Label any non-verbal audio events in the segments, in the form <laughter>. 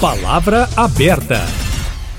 Palavra aberta.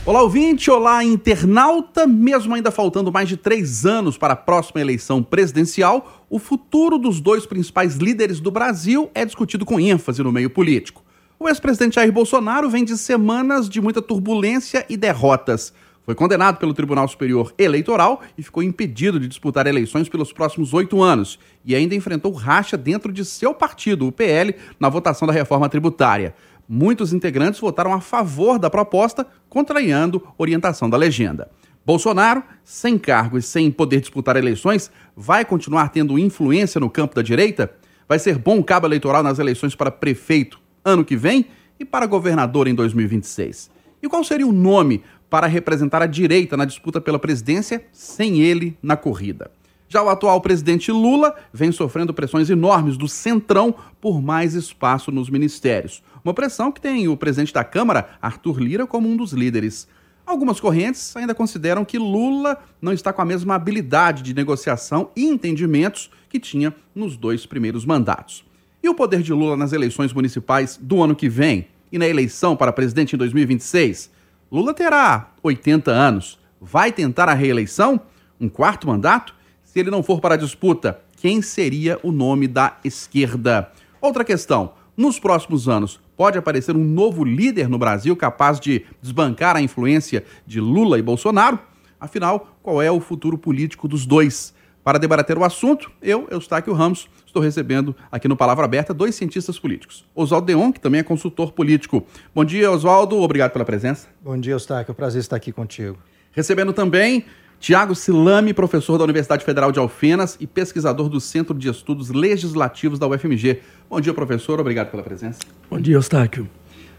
Olá, ouvinte, olá, internauta. Mesmo ainda faltando mais de três anos para a próxima eleição presidencial, o futuro dos dois principais líderes do Brasil é discutido com ênfase no meio político. O ex-presidente Jair Bolsonaro vem de semanas de muita turbulência e derrotas. Foi condenado pelo Tribunal Superior Eleitoral e ficou impedido de disputar eleições pelos próximos oito anos. E ainda enfrentou racha dentro de seu partido, o PL, na votação da reforma tributária. Muitos integrantes votaram a favor da proposta, contrariando orientação da legenda. Bolsonaro, sem cargo e sem poder disputar eleições, vai continuar tendo influência no campo da direita? Vai ser bom cabo eleitoral nas eleições para prefeito ano que vem e para governador em 2026? E qual seria o nome para representar a direita na disputa pela presidência sem ele na corrida. Já o atual presidente Lula vem sofrendo pressões enormes do Centrão por mais espaço nos ministérios. Uma pressão que tem o presidente da Câmara, Arthur Lira, como um dos líderes. Algumas correntes ainda consideram que Lula não está com a mesma habilidade de negociação e entendimentos que tinha nos dois primeiros mandatos. E o poder de Lula nas eleições municipais do ano que vem e na eleição para presidente em 2026? Lula terá 80 anos. Vai tentar a reeleição? Um quarto mandato? Se ele não for para a disputa, quem seria o nome da esquerda? Outra questão: nos próximos anos, pode aparecer um novo líder no Brasil capaz de desbancar a influência de Lula e Bolsonaro? Afinal, qual é o futuro político dos dois? Para debater o assunto, eu, Eustáquio Ramos, estou recebendo aqui no Palavra Aberta dois cientistas políticos. Oswaldo Deon, que também é consultor político. Bom dia, Oswaldo. Obrigado pela presença. Bom dia, Eustáquio. É um prazer estar aqui contigo. Recebendo também Tiago Silame, professor da Universidade Federal de Alfenas e pesquisador do Centro de Estudos Legislativos da UFMG. Bom dia, professor. Obrigado pela presença. Bom dia, Eustáquio.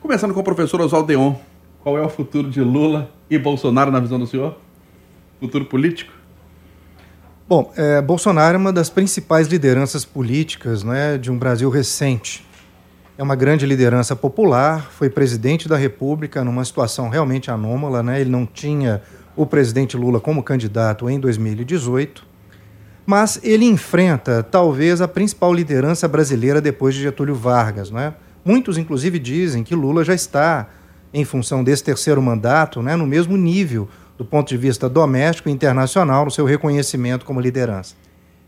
Começando com o professor Oswaldo Deon. Qual é o futuro de Lula e Bolsonaro na visão do senhor? Futuro político? Bom, é, Bolsonaro é uma das principais lideranças políticas né, de um Brasil recente. É uma grande liderança popular, foi presidente da República numa situação realmente anômala. Né? Ele não tinha o presidente Lula como candidato em 2018, mas ele enfrenta talvez a principal liderança brasileira depois de Getúlio Vargas. Né? Muitos, inclusive, dizem que Lula já está, em função desse terceiro mandato, né, no mesmo nível do ponto de vista doméstico e internacional, no seu reconhecimento como liderança.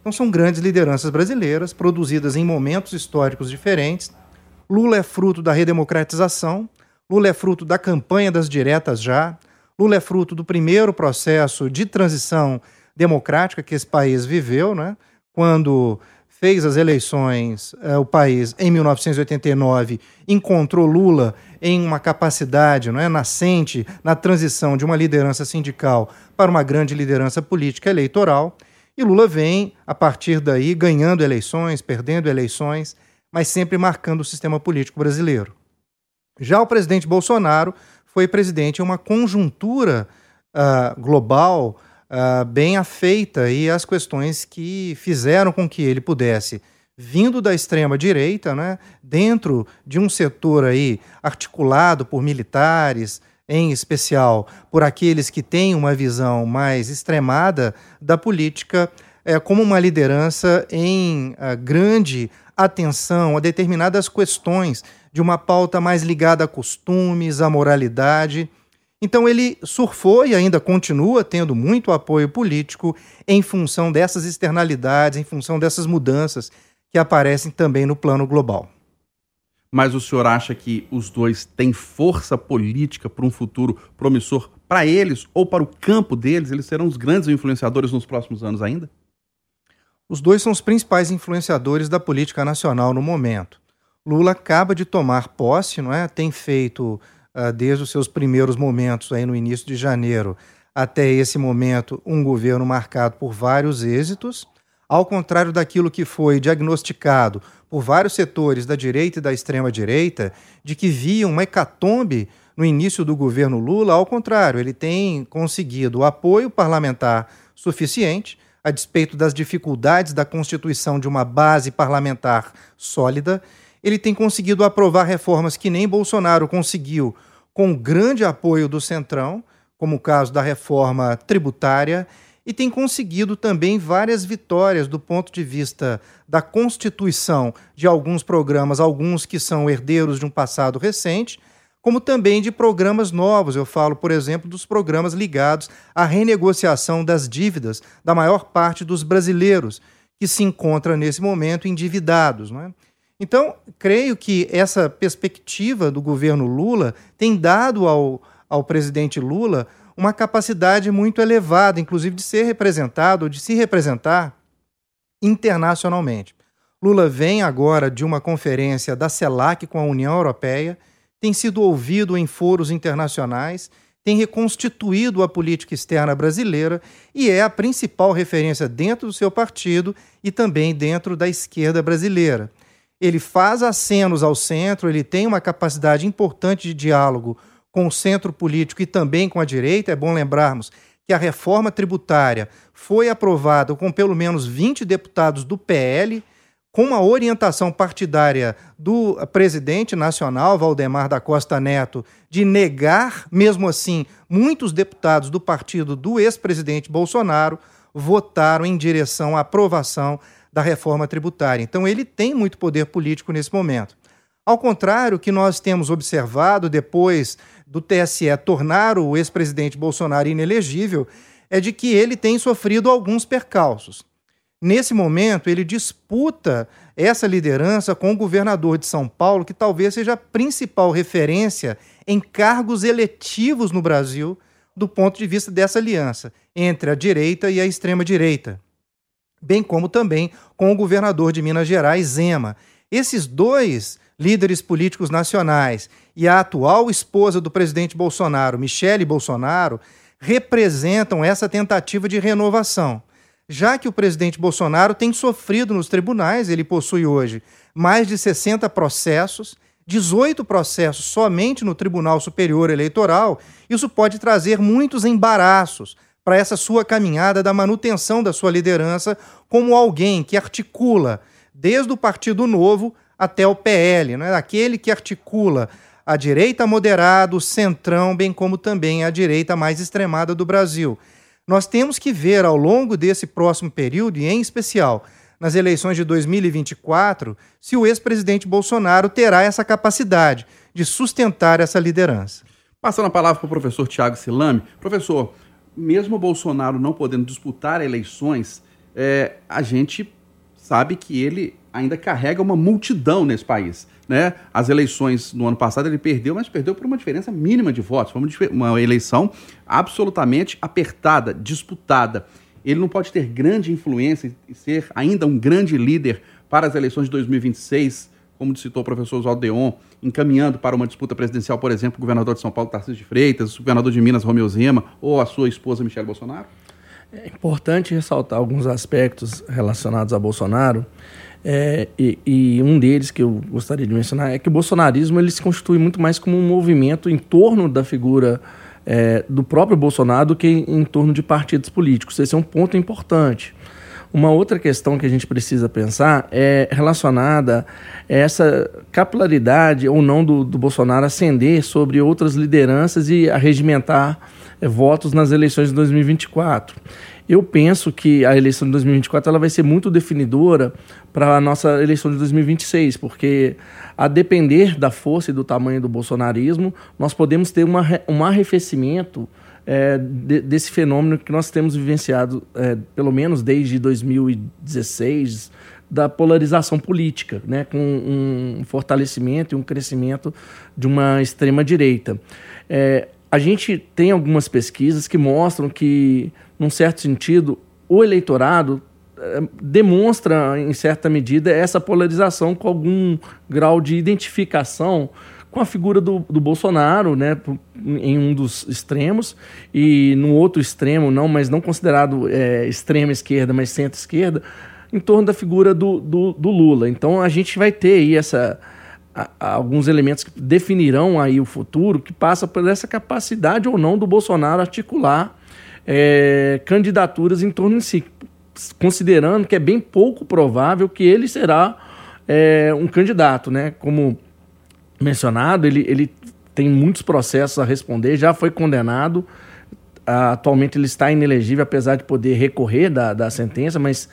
Então, são grandes lideranças brasileiras, produzidas em momentos históricos diferentes. Lula é fruto da redemocratização, Lula é fruto da campanha das diretas já, Lula é fruto do primeiro processo de transição democrática que esse país viveu, né? quando fez as eleições, eh, o país, em 1989, encontrou Lula em uma capacidade não é, nascente na transição de uma liderança sindical para uma grande liderança política eleitoral. E Lula vem, a partir daí, ganhando eleições, perdendo eleições, mas sempre marcando o sistema político brasileiro. Já o presidente Bolsonaro foi presidente. Em uma conjuntura uh, global uh, bem afeita e as questões que fizeram com que ele pudesse, vindo da extrema direita, né, dentro de um setor aí articulado por militares, em especial por aqueles que têm uma visão mais extremada da política, é, como uma liderança em uh, grande atenção a determinadas questões de uma pauta mais ligada a costumes, à moralidade. Então ele surfou e ainda continua tendo muito apoio político em função dessas externalidades, em função dessas mudanças que aparecem também no plano global. Mas o senhor acha que os dois têm força política para um futuro promissor para eles ou para o campo deles? Eles serão os grandes influenciadores nos próximos anos ainda? Os dois são os principais influenciadores da política nacional no momento. Lula acaba de tomar posse, não é? Tem feito uh, desde os seus primeiros momentos, aí no início de janeiro, até esse momento, um governo marcado por vários êxitos, ao contrário daquilo que foi diagnosticado por vários setores da direita e da extrema-direita, de que viam uma hecatombe no início do governo Lula, ao contrário, ele tem conseguido apoio parlamentar suficiente, a despeito das dificuldades da constituição de uma base parlamentar sólida, ele tem conseguido aprovar reformas que nem Bolsonaro conseguiu, com grande apoio do Centrão, como o caso da reforma tributária, e tem conseguido também várias vitórias do ponto de vista da constituição de alguns programas, alguns que são herdeiros de um passado recente, como também de programas novos. Eu falo, por exemplo, dos programas ligados à renegociação das dívidas da maior parte dos brasileiros que se encontra nesse momento endividados. Não é? Então, creio que essa perspectiva do governo Lula tem dado ao, ao presidente Lula uma capacidade muito elevada, inclusive de ser representado, de se representar internacionalmente. Lula vem agora de uma conferência da CELAC com a União Europeia tem sido ouvido em foros internacionais, tem reconstituído a política externa brasileira e é a principal referência dentro do seu partido e também dentro da esquerda brasileira. Ele faz acenos ao centro, ele tem uma capacidade importante de diálogo com o centro político e também com a direita. É bom lembrarmos que a reforma tributária foi aprovada com pelo menos 20 deputados do PL com uma orientação partidária do presidente nacional, Valdemar da Costa Neto, de negar, mesmo assim, muitos deputados do partido do ex-presidente Bolsonaro votaram em direção à aprovação da reforma tributária. Então, ele tem muito poder político nesse momento. Ao contrário, o que nós temos observado depois do TSE tornar o ex-presidente Bolsonaro inelegível é de que ele tem sofrido alguns percalços. Nesse momento, ele disputa essa liderança com o governador de São Paulo, que talvez seja a principal referência em cargos eletivos no Brasil, do ponto de vista dessa aliança entre a direita e a extrema-direita, bem como também com o governador de Minas Gerais, Zema. Esses dois líderes políticos nacionais e a atual esposa do presidente Bolsonaro, Michele Bolsonaro, representam essa tentativa de renovação já que o presidente Bolsonaro tem sofrido nos tribunais, ele possui hoje mais de 60 processos, 18 processos somente no Tribunal Superior Eleitoral, isso pode trazer muitos embaraços para essa sua caminhada da manutenção da sua liderança como alguém que articula desde o Partido Novo até o PL, né? aquele que articula a direita moderada, o centrão, bem como também a direita mais extremada do Brasil. Nós temos que ver ao longo desse próximo período, e em especial nas eleições de 2024, se o ex-presidente Bolsonaro terá essa capacidade de sustentar essa liderança. Passando a palavra para o professor Tiago Silame. Professor, mesmo o Bolsonaro não podendo disputar eleições, é, a gente sabe que ele ainda carrega uma multidão nesse país. Né? As eleições no ano passado ele perdeu, mas perdeu por uma diferença mínima de votos. Foi uma eleição absolutamente apertada, disputada. Ele não pode ter grande influência e ser ainda um grande líder para as eleições de 2026, como citou o professor Oswaldo Deon, encaminhando para uma disputa presidencial, por exemplo, o governador de São Paulo, Tarcísio de Freitas, o governador de Minas, Romeu Zema, ou a sua esposa, Michele Bolsonaro? É importante ressaltar alguns aspectos relacionados a Bolsonaro, é, e, e, um deles que eu gostaria de mencionar é que o bolsonarismo ele se constitui muito mais como um movimento em torno da figura é, do próprio Bolsonaro do que em, em torno de partidos políticos. Esse é um ponto importante. Uma outra questão que a gente precisa pensar é relacionada a essa capilaridade ou não do, do Bolsonaro ascender sobre outras lideranças e arregimentar é, votos nas eleições de 2024. Eu penso que a eleição de 2024 ela vai ser muito definidora para a nossa eleição de 2026, porque a depender da força e do tamanho do bolsonarismo, nós podemos ter uma, um arrefecimento é, de, desse fenômeno que nós temos vivenciado, é, pelo menos desde 2016, da polarização política, né, com um fortalecimento e um crescimento de uma extrema-direita. É, a gente tem algumas pesquisas que mostram que, num certo sentido, o eleitorado é, demonstra, em certa medida, essa polarização com algum grau de identificação com a figura do, do Bolsonaro, né, em um dos extremos, e no outro extremo, não, mas não considerado é, extrema esquerda, mas centro-esquerda, em torno da figura do, do, do, Lula. Então a gente vai ter aí essa, a, a, alguns elementos que definirão aí o futuro, que passa por essa capacidade ou não do Bolsonaro articular é, candidaturas em torno de si, considerando que é bem pouco provável que ele será é, um candidato, né? Como mencionado, ele, ele tem muitos processos a responder, já foi condenado. Atualmente ele está inelegível, apesar de poder recorrer da, da sentença, mas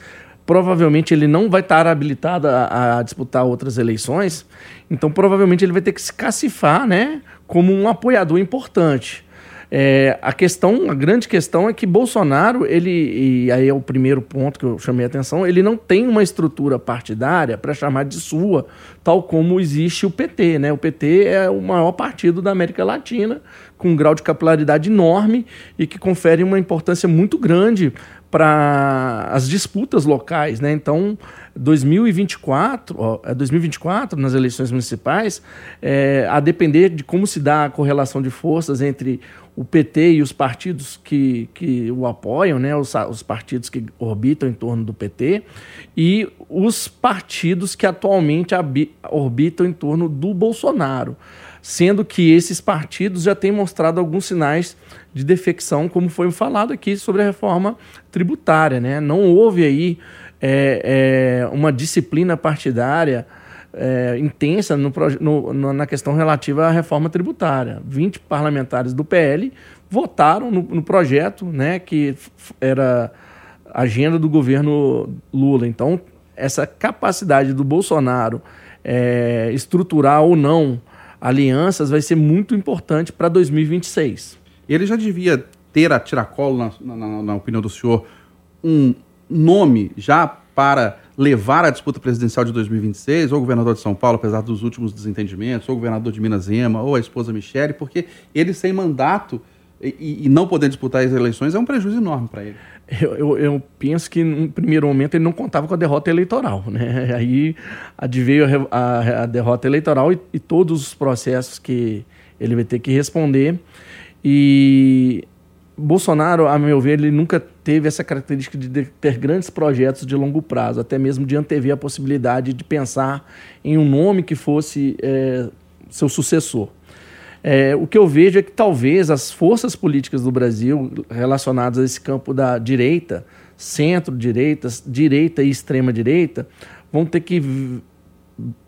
provavelmente ele não vai estar habilitado a, a, disputar outras eleições. Então, provavelmente ele vai ter que se cacifar, né? como um apoiador importante. É, a questão, a grande questão é que Bolsonaro, ele, e aí é o primeiro ponto que eu chamei a atenção, ele não tem uma estrutura partidária para chamar de sua, tal como existe o PT. Né? O PT é o maior partido da América Latina, com um grau de capilaridade enorme e que confere uma importância muito grande para as disputas locais. Né? Então, 2024, ó, 2024, é nas eleições municipais, é, a depender de como se dá a correlação de forças entre o PT e os partidos que, que o apoiam, né, os, os partidos que orbitam em torno do PT, e os partidos que atualmente orbitam em torno do Bolsonaro. Sendo que esses partidos já têm mostrado alguns sinais de defecção, como foi falado aqui sobre a reforma tributária. Né? Não houve aí é, é, uma disciplina partidária é, intensa no, no, na questão relativa à reforma tributária. 20 parlamentares do PL votaram no, no projeto né, que era agenda do governo Lula. Então, essa capacidade do Bolsonaro é, estruturar ou não alianças vai ser muito importante para 2026. Ele já devia ter a tiracolo, na, na, na opinião do senhor, um nome já para levar a disputa presidencial de 2026, ou o governador de São Paulo, apesar dos últimos desentendimentos, ou o governador de Minas Ema, ou a esposa Michele, porque ele sem mandato e, e não poder disputar as eleições é um prejuízo enorme para ele. Eu, eu, eu, penso que, no primeiro momento, ele não contava com a derrota eleitoral. <laughs> Né? Aí adveio a, a, a derrota eleitoral e, e todos os processos que ele vai ter que responder. E Bolsonaro, a meu ver, ele nunca teve essa característica de ter grandes projetos de longo prazo, até mesmo de antever a possibilidade de pensar em um nome que fosse é, seu sucessor. É, o que eu vejo é que talvez as forças políticas do Brasil relacionadas a esse campo da direita, centro-direita, direita e extrema-direita, vão ter que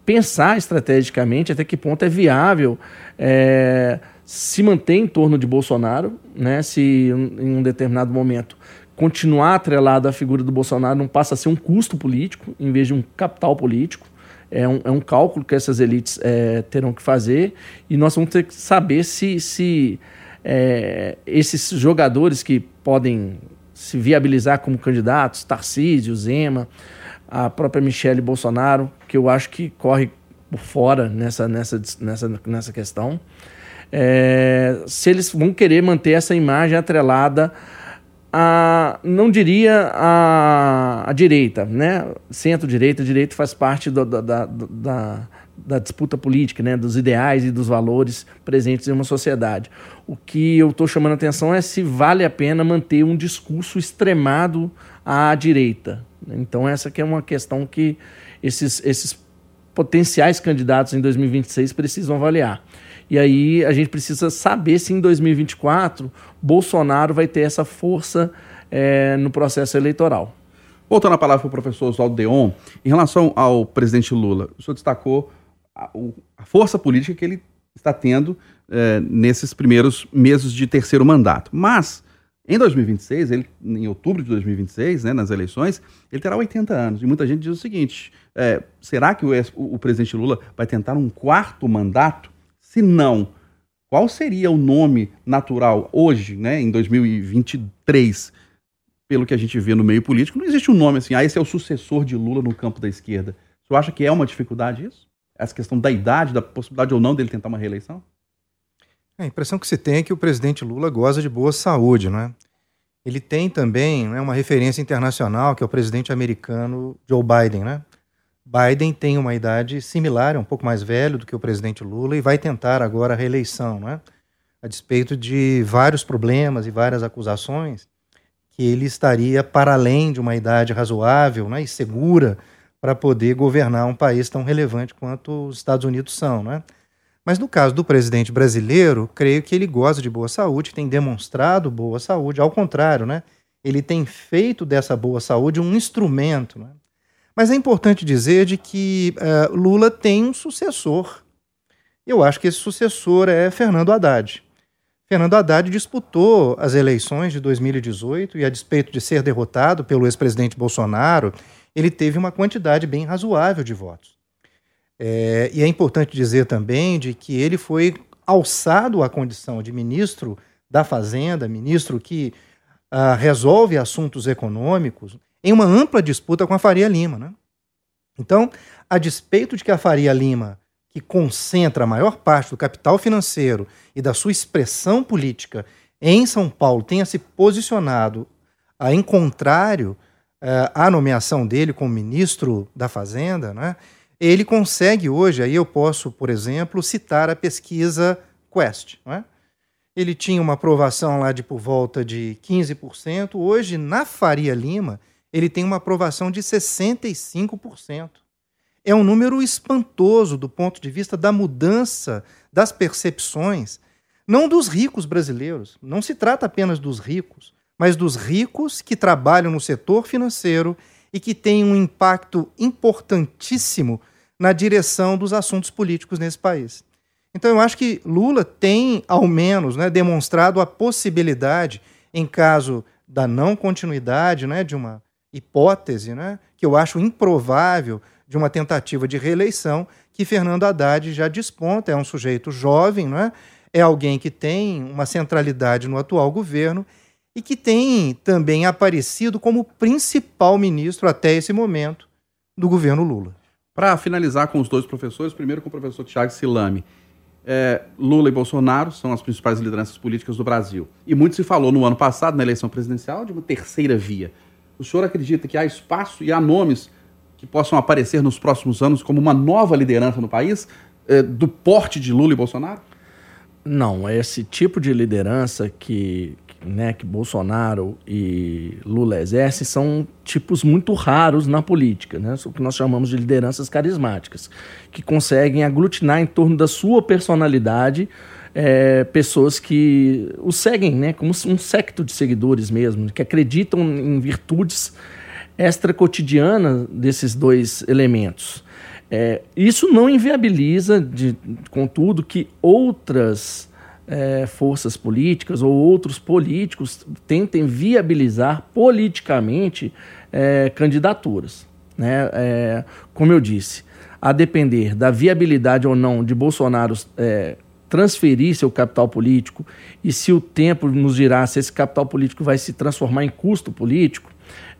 pensar estrategicamente até que ponto é viável é, se manter em torno de Bolsonaro, né? Se em um determinado momento continuar atrelado à figura do Bolsonaro não passa a ser um custo político em vez de um capital político. É um, é um cálculo que essas elites é, terão que fazer e nós vamos ter que saber se, se é, esses jogadores que podem se viabilizar como candidatos, Tarcísio, Zema, a própria Michele Bolsonaro, que eu acho que corre por fora nessa, nessa, nessa, nessa questão, é, se eles vão querer manter essa imagem atrelada a, não diria a, a direita, né? Centro-direita, direita faz parte do, da, da, da, da, disputa política, né? Dos ideais e dos valores presentes em uma sociedade. O que eu estou chamando a atenção é se vale a pena manter um discurso extremado à direita. Então essa que é uma questão que esses, esses potenciais candidatos em 2026 precisam avaliar. E aí a gente precisa saber se em 2024 Bolsonaro vai ter essa força é, no processo eleitoral. Voltando a palavra para o professor Oswaldo Deon, em relação ao presidente Lula, o senhor destacou a, a força política que ele está tendo é, nesses primeiros meses de terceiro mandato. Mas, em 2026, ele, em outubro de 2026, né, nas eleições, ele terá 80 anos. E muita gente diz o seguinte: é, será que o, o, o presidente Lula vai tentar um quarto mandato? Se não, qual seria o nome natural hoje, né, em 2023, pelo que a gente vê no meio político? Não existe um nome assim, ah, esse é o sucessor de Lula no campo da esquerda. Você acha que é uma dificuldade isso? Essa questão da idade, da possibilidade ou não dele tentar uma reeleição? É, a impressão que se tem é que o presidente Lula goza de boa saúde, não é? Ele tem também né, uma referência internacional, que é o presidente americano Joe Biden, né? Biden tem uma idade similar, é um pouco mais velho do que o presidente Lula e vai tentar agora a reeleição, não é? a despeito de vários problemas e várias acusações, que ele estaria para além de uma idade razoável né, e segura para poder governar um país tão relevante quanto os Estados Unidos são. Né? Mas no caso do presidente brasileiro, creio que ele goza de boa saúde, tem demonstrado boa saúde, ao contrário, né? ele tem feito dessa boa saúde um instrumento. Né? Mas é importante dizer de que uh, Lula tem um sucessor. Eu acho que esse sucessor é Fernando Haddad. Fernando Haddad disputou as eleições de 2018 e, a despeito de ser derrotado pelo ex-presidente Bolsonaro, ele teve uma quantidade bem razoável de votos. É, e é importante dizer também de que ele foi alçado à condição de ministro da Fazenda, ministro que uh, resolve assuntos econômicos, em uma ampla disputa com a Faria Lima. Né? Então, a despeito de que a Faria Lima, que concentra a maior parte do capital financeiro e da sua expressão política em São Paulo, tenha se posicionado uh, em contrário uh, à nomeação dele como ministro da Fazenda, né? ele consegue hoje, aí eu posso, por exemplo, citar a pesquisa Quest. Né? Ele tinha uma aprovação lá de por volta de 15%, hoje, na Faria Lima, ele tem uma aprovação de 65%. É um número espantoso do ponto de vista da mudança das percepções, não dos ricos brasileiros, não se trata apenas dos ricos, mas dos ricos que trabalham no setor financeiro e que têm um impacto importantíssimo na direção dos assuntos políticos nesse país. Então eu acho que Lula tem, ao menos, né, demonstrado a possibilidade, em caso da não continuidade né, de uma hipótese, né, que eu acho improvável, de uma tentativa de reeleição, que Fernando Haddad já desponta, é um sujeito jovem, né, é alguém que tem uma centralidade no atual governo e que tem também aparecido como principal ministro até esse momento do governo Lula. Para finalizar com os dois professores, primeiro com o professor Tiago Silame. É, Lula e Bolsonaro são as principais lideranças políticas do Brasil. E muito se falou no ano passado, na eleição presidencial, de uma terceira via. O senhor acredita que há espaço e há nomes que possam aparecer nos próximos anos como uma nova liderança no país, é, do porte de Lula e Bolsonaro? Não, esse tipo de liderança que, né, que Bolsonaro e Lula exercem são tipos muito raros na política, né, o que nós chamamos de lideranças carismáticas, que conseguem aglutinar em torno da sua personalidade é, pessoas que o seguem, né, como um secto de seguidores mesmo, que acreditam em virtudes extra-cotidianas desses dois elementos. É, isso não inviabiliza, de, contudo, que outras é, forças políticas ou outros políticos tentem viabilizar politicamente é, candidaturas. Né? É, como eu disse, a depender da viabilidade ou não de Bolsonaro é, transferir seu capital político e se o tempo nos dirá se esse capital político vai se transformar em custo político,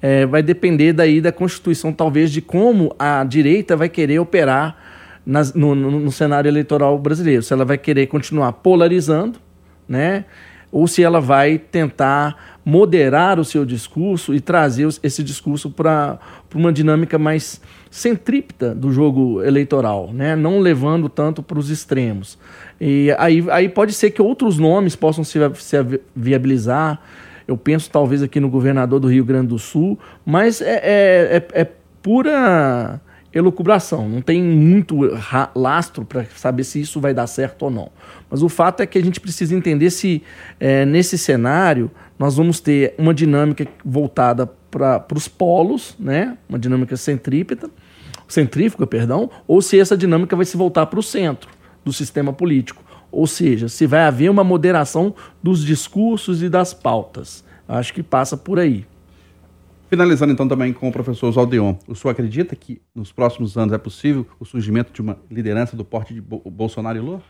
é, vai depender daí da Constituição, talvez, de como a direita vai querer operar nas, no, no, no, cenário eleitoral brasileiro. Se ela vai querer continuar polarizando, né? ou se ela vai tentar moderar o seu discurso e trazer esse discurso para uma dinâmica mais centrípeta do jogo eleitoral, né? não levando tanto para os extremos. E aí, aí pode ser que outros nomes possam se, se viabilizar. Eu penso talvez aqui no governador do Rio Grande do Sul, mas é, é, é, é pura elucubração, não tem muito lastro para saber se isso vai dar certo ou não. Mas o fato é que a gente precisa entender se é, nesse cenário nós vamos ter uma dinâmica voltada para os polos, né? uma dinâmica centrípeta, centrífuga, perdão, ou se essa dinâmica vai se voltar para o centro do sistema político. Ou seja, se vai haver uma moderação dos discursos e das pautas. Acho que passa por aí. Finalizando então também com o professor Zaldeon, o senhor acredita que nos próximos anos é possível o surgimento de uma liderança do porte de Bolsonaro e Lula?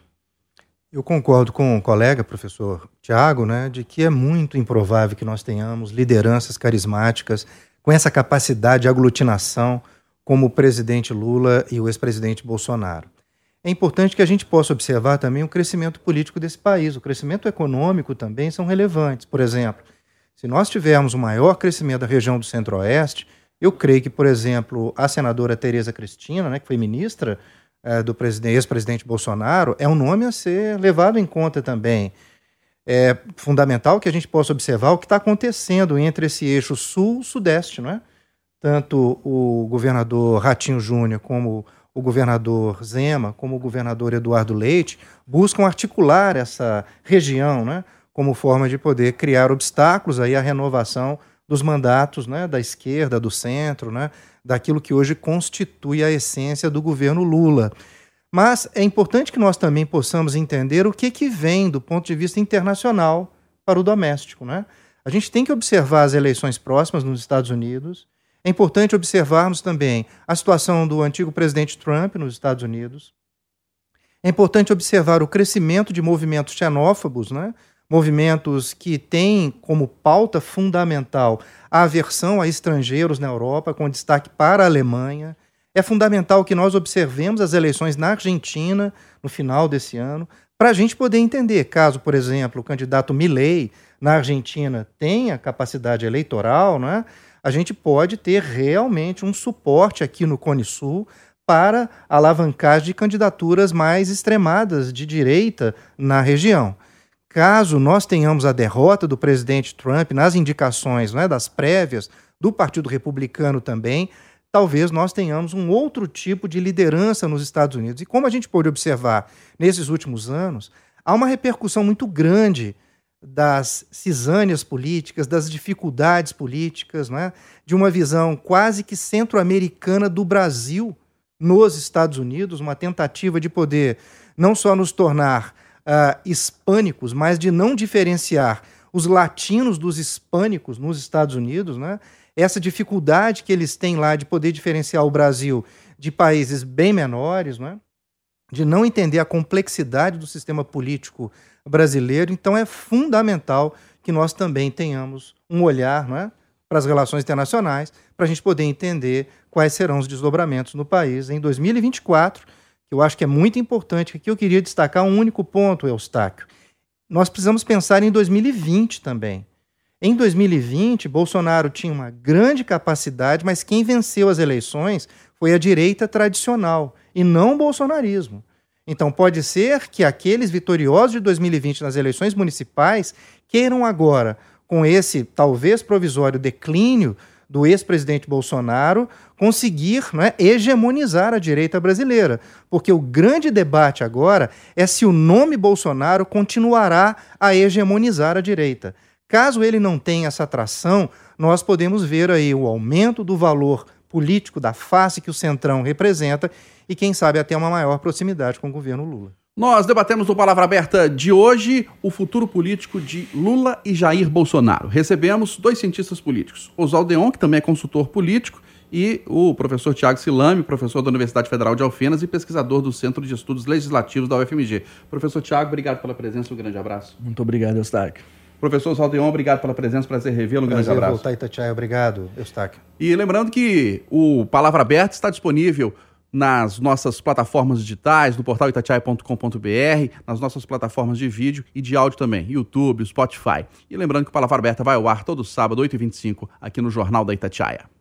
Eu concordo com o colega, professor Tiago, né, de que é muito improvável que nós tenhamos lideranças carismáticas com essa capacidade de aglutinação como o presidente Lula e o ex-presidente Bolsonaro. É importante que a gente possa observar também o crescimento político desse país. O crescimento econômico também são relevantes. Por exemplo, se nós tivermos o maior crescimento da região do Centro-Oeste, eu creio que, por exemplo, a senadora Tereza Cristina, né, que foi ministra é, do ex-presidente Bolsonaro, é um nome a ser levado em conta também. É fundamental que a gente possa observar o que está acontecendo entre esse eixo sul-sudeste, não é? Tanto o governador Ratinho Júnior como o governador Zema, como o governador Eduardo Leite, buscam articular essa região, né? como forma de poder criar obstáculos aí à renovação dos mandatos né, da esquerda, do centro, né, daquilo que hoje constitui a essência do governo Lula. Mas é importante que nós também possamos entender o que, que vem do ponto de vista internacional para o doméstico. Né? A gente tem que observar as eleições próximas nos Estados Unidos. É importante observarmos também a situação do antigo presidente Trump nos Estados Unidos. É importante observar o crescimento de movimentos xenófobos, né? Movimentos que têm como pauta fundamental a aversão a estrangeiros na Europa, com destaque para a Alemanha. É fundamental que nós observemos as eleições na Argentina no final desse ano, para a gente poder entender, caso, por exemplo, o candidato Milley na Argentina tenha capacidade eleitoral, né, a gente pode ter realmente um suporte aqui no Cone Sul para alavancagem de candidaturas mais extremadas de direita na região. Caso nós tenhamos a derrota do presidente Trump nas indicações né, das prévias do Partido Republicano também, talvez nós tenhamos um outro tipo de liderança nos Estados Unidos. E como a gente pôde observar nesses últimos anos, há uma repercussão muito grande das cisâneas políticas, das dificuldades políticas, né? de uma visão quase que centro-americana do Brasil nos Estados Unidos, uma tentativa de poder não só nos tornar uh, hispânicos, mas de não diferenciar os latinos dos hispânicos nos Estados Unidos, né? essa dificuldade que eles têm lá de poder diferenciar o Brasil de países bem menores, né? de não entender a complexidade do sistema político brasileiro. Então, é fundamental que nós também tenhamos um olhar né, para as relações internacionais, para a gente poder entender quais serão os desdobramentos no país em 2024, que eu acho que é muito importante. Aqui eu queria destacar um único ponto, Eustáquio. Nós precisamos pensar em 2020 também. Em 2020, Bolsonaro tinha uma grande capacidade, mas quem venceu as eleições foi a direita tradicional e não o bolsonarismo. Então pode ser que aqueles vitoriosos de 2020 nas eleições municipais queiram agora, com esse talvez provisório declínio do ex-presidente Bolsonaro, conseguir né, hegemonizar a direita brasileira. Porque o grande debate agora é se o nome Bolsonaro continuará a hegemonizar a direita. Caso ele não tenha essa atração, nós podemos ver aí o aumento do valor político da face que o Centrão representa e, quem sabe, até uma maior proximidade com o governo Lula. Nós debatemos no Palavra Aberta de hoje o futuro político de Lula e Jair Bolsonaro. Recebemos dois cientistas políticos, Oswaldo Deon, que também é consultor político, e o professor Tiago Silame, professor da Universidade Federal de Alfenas e pesquisador do Centro de Estudos Legislativos da UFMG. Professor Tiago, obrigado pela presença, um grande abraço. Muito obrigado, Eustáquio. Professor Saldeon, obrigado pela presença, prazer revê-lo. Um grande abraço. voltar, Itatiaia. Obrigado, Eustáquio. E lembrando que o Palavra Aberta está disponível nas nossas plataformas digitais, no portal itatiaia.com.br, nas nossas plataformas de vídeo e de áudio também, YouTube, Spotify. E lembrando que o Palavra Aberta vai ao ar todo sábado, 8h25, aqui no Jornal da Itatiaia.